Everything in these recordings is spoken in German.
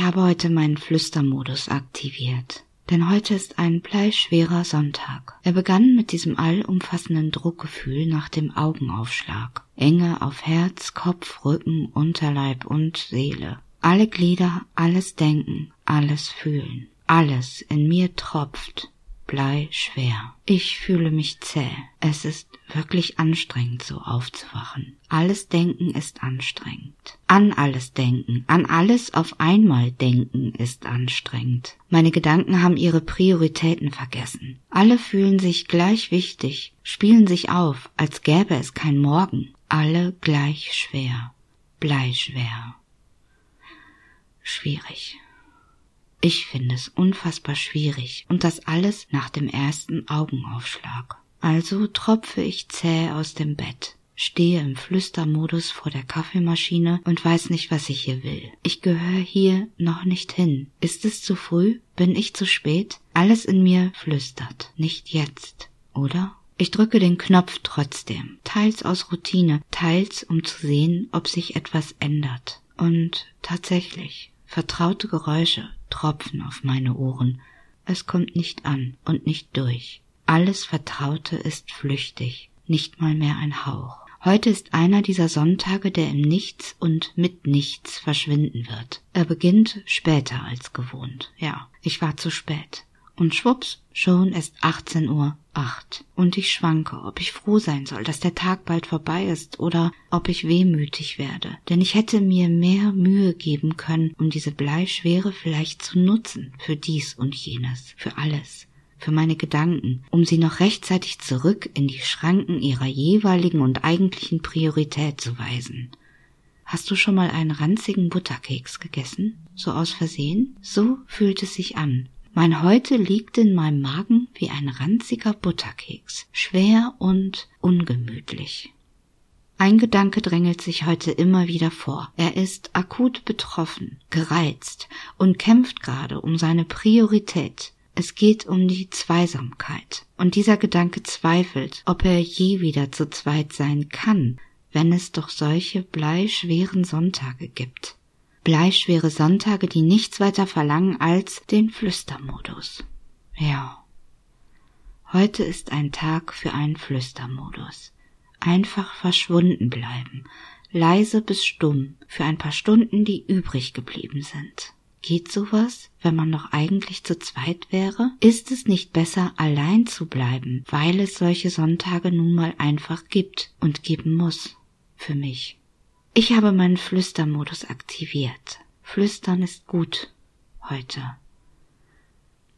habe heute meinen Flüstermodus aktiviert. Denn heute ist ein bleischwerer Sonntag. Er begann mit diesem allumfassenden Druckgefühl nach dem Augenaufschlag. Enge auf Herz, Kopf, Rücken, Unterleib und Seele. Alle Glieder, alles Denken, alles Fühlen. Alles in mir tropft, Blei schwer. Ich fühle mich zäh. Es ist wirklich anstrengend, so aufzuwachen. Alles Denken ist anstrengend. An alles denken, an alles auf einmal denken ist anstrengend. Meine Gedanken haben ihre Prioritäten vergessen. Alle fühlen sich gleich wichtig, spielen sich auf, als gäbe es kein Morgen. Alle gleich schwer. Bleischwer. Schwierig. Ich finde es unfassbar schwierig und das alles nach dem ersten Augenaufschlag. Also tropfe ich zäh aus dem Bett, stehe im Flüstermodus vor der Kaffeemaschine und weiß nicht, was ich hier will. Ich gehöre hier noch nicht hin. Ist es zu früh? Bin ich zu spät? Alles in mir flüstert. Nicht jetzt, oder? Ich drücke den Knopf trotzdem, teils aus Routine, teils um zu sehen, ob sich etwas ändert. Und tatsächlich, vertraute Geräusche, Tropfen auf meine Ohren. Es kommt nicht an und nicht durch. Alles Vertraute ist flüchtig, nicht mal mehr ein Hauch. Heute ist einer dieser Sonntage, der im Nichts und mit Nichts verschwinden wird. Er beginnt später als gewohnt. Ja, ich war zu spät und schwupps, schon ist 18 Uhr acht. Und ich schwanke, ob ich froh sein soll, dass der Tag bald vorbei ist oder ob ich wehmütig werde. Denn ich hätte mir mehr Mühe geben können, um diese Bleischwere vielleicht zu nutzen für dies und jenes, für alles für meine Gedanken, um sie noch rechtzeitig zurück in die Schranken ihrer jeweiligen und eigentlichen Priorität zu weisen. Hast du schon mal einen ranzigen Butterkeks gegessen? So aus Versehen? So fühlt es sich an, mein Heute liegt in meinem Magen wie ein ranziger Butterkeks, schwer und ungemütlich. Ein Gedanke drängelt sich heute immer wieder vor. Er ist akut betroffen, gereizt und kämpft gerade um seine Priorität. Es geht um die Zweisamkeit. Und dieser Gedanke zweifelt, ob er je wieder zu zweit sein kann, wenn es doch solche bleischweren Sonntage gibt bleischwere Sonntage, die nichts weiter verlangen als den Flüstermodus. Ja. Heute ist ein Tag für einen Flüstermodus. Einfach verschwunden bleiben, leise bis stumm, für ein paar Stunden, die übrig geblieben sind. Geht sowas, wenn man noch eigentlich zu zweit wäre? Ist es nicht besser, allein zu bleiben, weil es solche Sonntage nun mal einfach gibt und geben muss? Für mich. Ich habe meinen Flüstermodus aktiviert. Flüstern ist gut heute.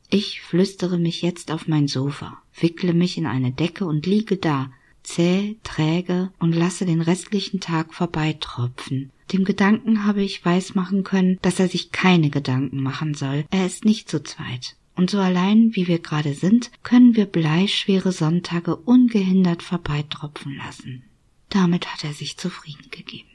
Ich flüstere mich jetzt auf mein Sofa, wickle mich in eine Decke und liege da, zäh, träge und lasse den restlichen Tag vorbeitropfen. Dem Gedanken habe ich weismachen können, dass er sich keine Gedanken machen soll. Er ist nicht zu zweit. Und so allein, wie wir gerade sind, können wir bleischwere Sonntage ungehindert vorbeitropfen lassen. Damit hat er sich zufrieden gegeben.